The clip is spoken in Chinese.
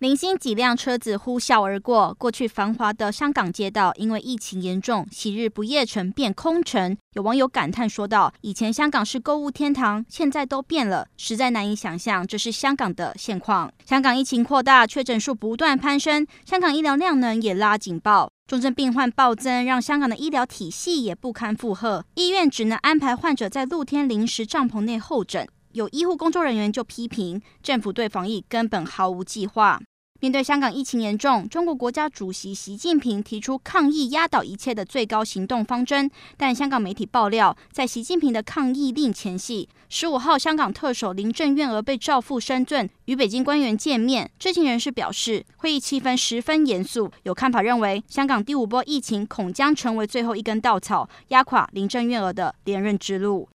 零星几辆车子呼啸而过，过去繁华的香港街道因为疫情严重，昔日不夜城变空城。有网友感叹说道：“以前香港是购物天堂，现在都变了，实在难以想象这是香港的现况。”香港疫情扩大，确诊数不断攀升，香港医疗量能也拉警报，重症病患暴增，让香港的医疗体系也不堪负荷，医院只能安排患者在露天临时帐篷内候诊。有医护工作人员就批评政府对防疫根本毫无计划。面对香港疫情严重，中国国家主席习近平提出抗疫压倒一切的最高行动方针。但香港媒体爆料，在习近平的抗疫令前夕，十五号香港特首林郑月娥被召赴深圳与北京官员见面。知情人士表示，会议气氛十分严肃。有看法认为，香港第五波疫情恐将成为最后一根稻草，压垮林郑月娥的连任之路。